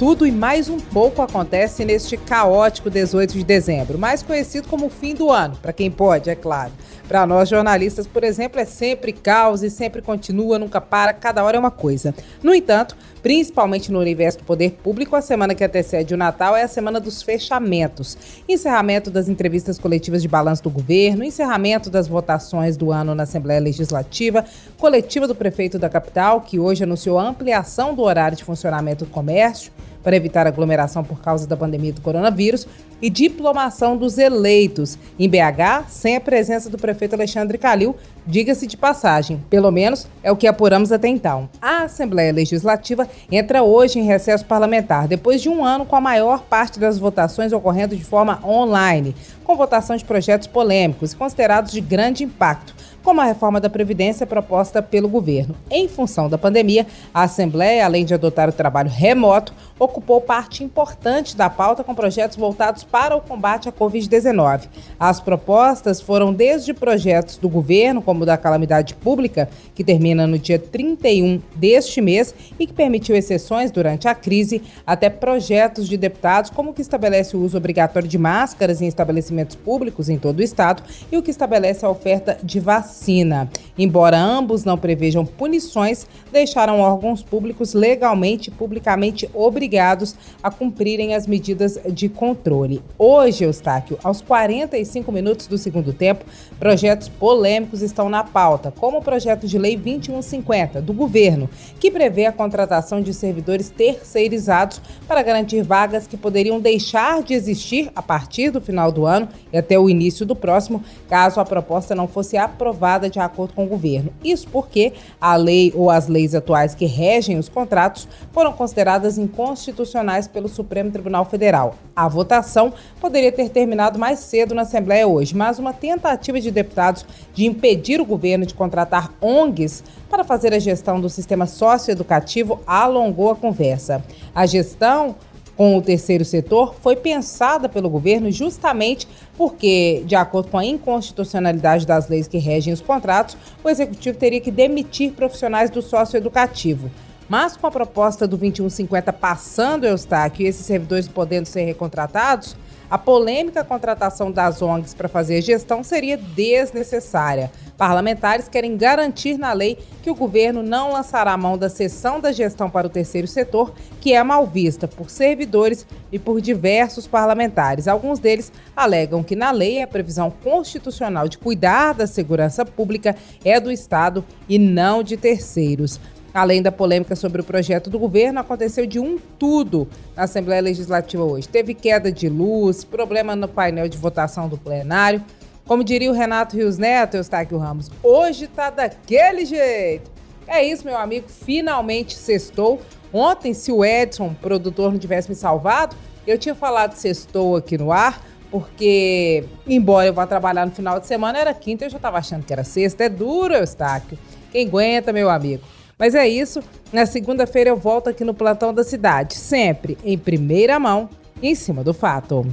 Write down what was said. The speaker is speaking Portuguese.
Tudo e mais um pouco acontece neste caótico 18 de dezembro, mais conhecido como fim do ano, para quem pode, é claro. Para nós jornalistas, por exemplo, é sempre caos e sempre continua, nunca para, cada hora é uma coisa. No entanto, principalmente no universo do poder público, a semana que antecede o Natal é a semana dos fechamentos. Encerramento das entrevistas coletivas de balanço do governo, encerramento das votações do ano na Assembleia Legislativa, coletiva do prefeito da capital, que hoje anunciou a ampliação do horário de funcionamento do comércio para evitar aglomeração por causa da pandemia do coronavírus e diplomação dos eleitos. Em BH, sem a presença do prefeito Alexandre Calil, diga-se de passagem, pelo menos é o que apuramos até então. A Assembleia Legislativa entra hoje em recesso parlamentar, depois de um ano com a maior parte das votações ocorrendo de forma online, com votação de projetos polêmicos e considerados de grande impacto como a reforma da Previdência proposta pelo governo. Em função da pandemia, a Assembleia, além de adotar o trabalho remoto, ocupou parte importante da pauta com projetos voltados para o combate à Covid-19. As propostas foram desde projetos do governo, como o da calamidade pública, que termina no dia 31 deste mês e que permitiu exceções durante a crise, até projetos de deputados, como o que estabelece o uso obrigatório de máscaras em estabelecimentos públicos em todo o estado e o que estabelece a oferta de vacina vacina. Embora ambos não prevejam punições, deixaram órgãos públicos legalmente e publicamente obrigados a cumprirem as medidas de controle. Hoje, Eustáquio, aos 45 minutos do segundo tempo, projetos polêmicos estão na pauta, como o projeto de lei 2150 do governo, que prevê a contratação de servidores terceirizados para garantir vagas que poderiam deixar de existir a partir do final do ano e até o início do próximo, caso a proposta não fosse aprovada de acordo com o governo. Isso porque a lei ou as leis atuais que regem os contratos foram consideradas inconstitucionais pelo Supremo Tribunal Federal. A votação poderia ter terminado mais cedo na Assembleia hoje, mas uma tentativa de deputados de impedir o governo de contratar ONGs para fazer a gestão do sistema socioeducativo alongou a conversa. A gestão com o terceiro setor foi pensada pelo governo justamente porque, de acordo com a inconstitucionalidade das leis que regem os contratos, o executivo teria que demitir profissionais do socioeducativo. Mas com a proposta do 2150 passando, Eustáquio, e esses servidores podendo ser recontratados, a polêmica contratação das ONGs para fazer gestão seria desnecessária. Parlamentares querem garantir na lei que o governo não lançará a mão da cessão da gestão para o terceiro setor, que é mal vista por servidores e por diversos parlamentares. Alguns deles alegam que na lei a previsão constitucional de cuidar da segurança pública é do Estado e não de terceiros. Além da polêmica sobre o projeto do governo, aconteceu de um tudo na Assembleia Legislativa hoje. Teve queda de luz, problema no painel de votação do plenário. Como diria o Renato Rios Neto, Eustáquio Ramos, hoje tá daquele jeito. É isso, meu amigo, finalmente sextou. Ontem, se o Edson, produtor, não tivesse me salvado, eu tinha falado sextou aqui no ar, porque, embora eu vá trabalhar no final de semana, era quinta, eu já estava achando que era sexta. É duro, Eustáquio. Quem aguenta, meu amigo? Mas é isso. Na segunda-feira eu volto aqui no Plantão da Cidade, sempre em primeira mão em cima do fato.